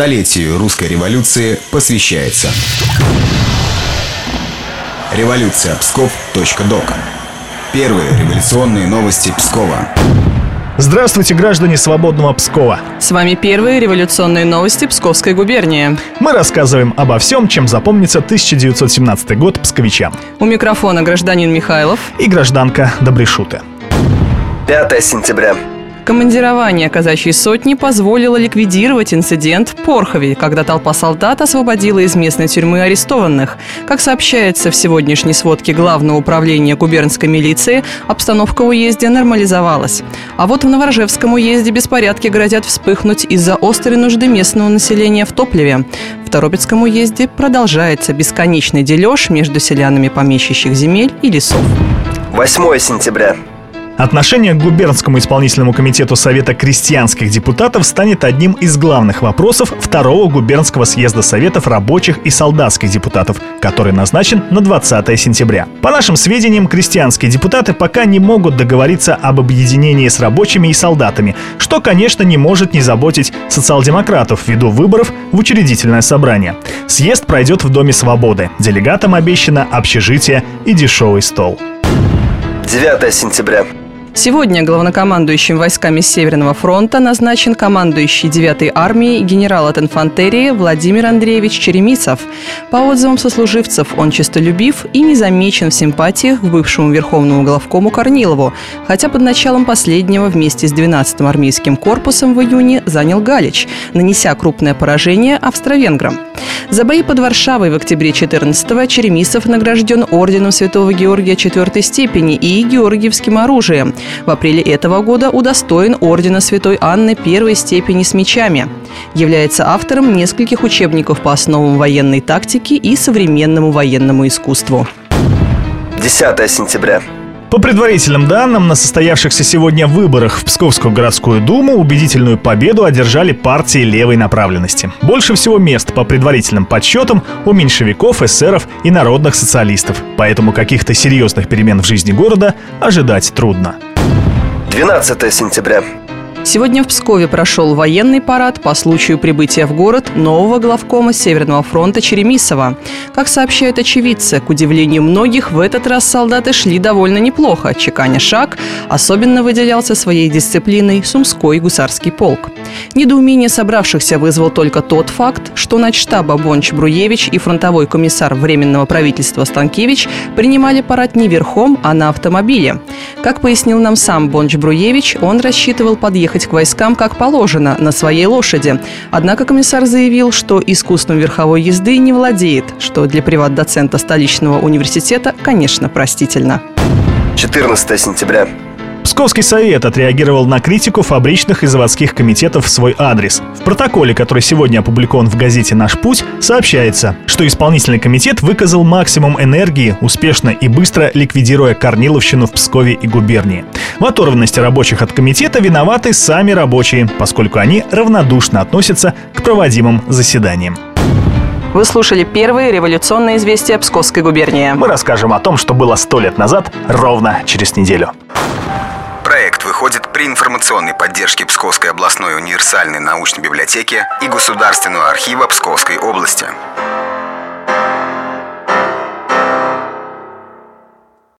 Столетию русской революции посвящается. Революция Псков.док. Первые революционные новости Пскова. Здравствуйте, граждане свободного Пскова. С вами первые революционные новости Псковской губернии. Мы рассказываем обо всем, чем запомнится 1917 год псковичам. У микрофона гражданин Михайлов и гражданка Добрышута. 5 сентября. Командирование казачьей сотни позволило ликвидировать инцидент в Порхове, когда толпа солдат освободила из местной тюрьмы арестованных. Как сообщается в сегодняшней сводке Главного управления губернской милиции, обстановка в уезде нормализовалась. А вот в Новоржевском уезде беспорядки грозят вспыхнуть из-за острой нужды местного населения в топливе. В Торопецком уезде продолжается бесконечный дележ между селянами помещичьих земель и лесов. 8 сентября. Отношение к губернскому исполнительному комитету Совета крестьянских депутатов станет одним из главных вопросов второго губернского съезда Советов рабочих и солдатских депутатов, который назначен на 20 сентября. По нашим сведениям, крестьянские депутаты пока не могут договориться об объединении с рабочими и солдатами, что, конечно, не может не заботить социал-демократов ввиду выборов в учредительное собрание. Съезд пройдет в Доме Свободы. Делегатам обещано общежитие и дешевый стол. 9 сентября. Сегодня главнокомандующим войсками Северного фронта назначен командующий 9-й армией генерал от инфантерии Владимир Андреевич Черемисов. По отзывам сослуживцев, он честолюбив и не замечен в симпатиях к бывшему верховному главкому Корнилову, хотя под началом последнего вместе с 12-м армейским корпусом в июне занял Галич, нанеся крупное поражение австро-венграм. За бои под Варшавой в октябре 14-го Черемисов награжден орденом Святого Георгия четвертой степени и Георгиевским оружием. В апреле этого года удостоен ордена Святой Анны первой степени с мечами. Является автором нескольких учебников по основам военной тактики и современному военному искусству. 10 сентября. По предварительным данным, на состоявшихся сегодня выборах в Псковскую городскую думу убедительную победу одержали партии левой направленности. Больше всего мест по предварительным подсчетам у меньшевиков, эсеров и народных социалистов. Поэтому каких-то серьезных перемен в жизни города ожидать трудно. 12 сентября. Сегодня в Пскове прошел военный парад по случаю прибытия в город нового главкома Северного фронта Черемисова. Как сообщают очевидцы, к удивлению многих, в этот раз солдаты шли довольно неплохо, чеканя шаг, особенно выделялся своей дисциплиной Сумской гусарский полк. Недоумение собравшихся вызвал только тот факт, что начштаба Бонч Бруевич и фронтовой комиссар Временного правительства Станкевич принимали парад не верхом, а на автомобиле. Как пояснил нам сам Бонч Бруевич, он рассчитывал подъехать ехать к войскам как положено, на своей лошади. Однако комиссар заявил, что искусством верховой езды не владеет, что для приват-доцента столичного университета, конечно, простительно. 14 сентября. Псковский совет отреагировал на критику фабричных и заводских комитетов в свой адрес. В протоколе, который сегодня опубликован в газете «Наш путь», сообщается, что исполнительный комитет выказал максимум энергии, успешно и быстро ликвидируя Корниловщину в Пскове и губернии. В оторванности рабочих от комитета виноваты сами рабочие, поскольку они равнодушно относятся к проводимым заседаниям. Вы слушали первые революционные известия Псковской губернии. Мы расскажем о том, что было сто лет назад, ровно через неделю. Проект выходит при информационной поддержке Псковской областной универсальной научной библиотеки и Государственного архива Псковской области.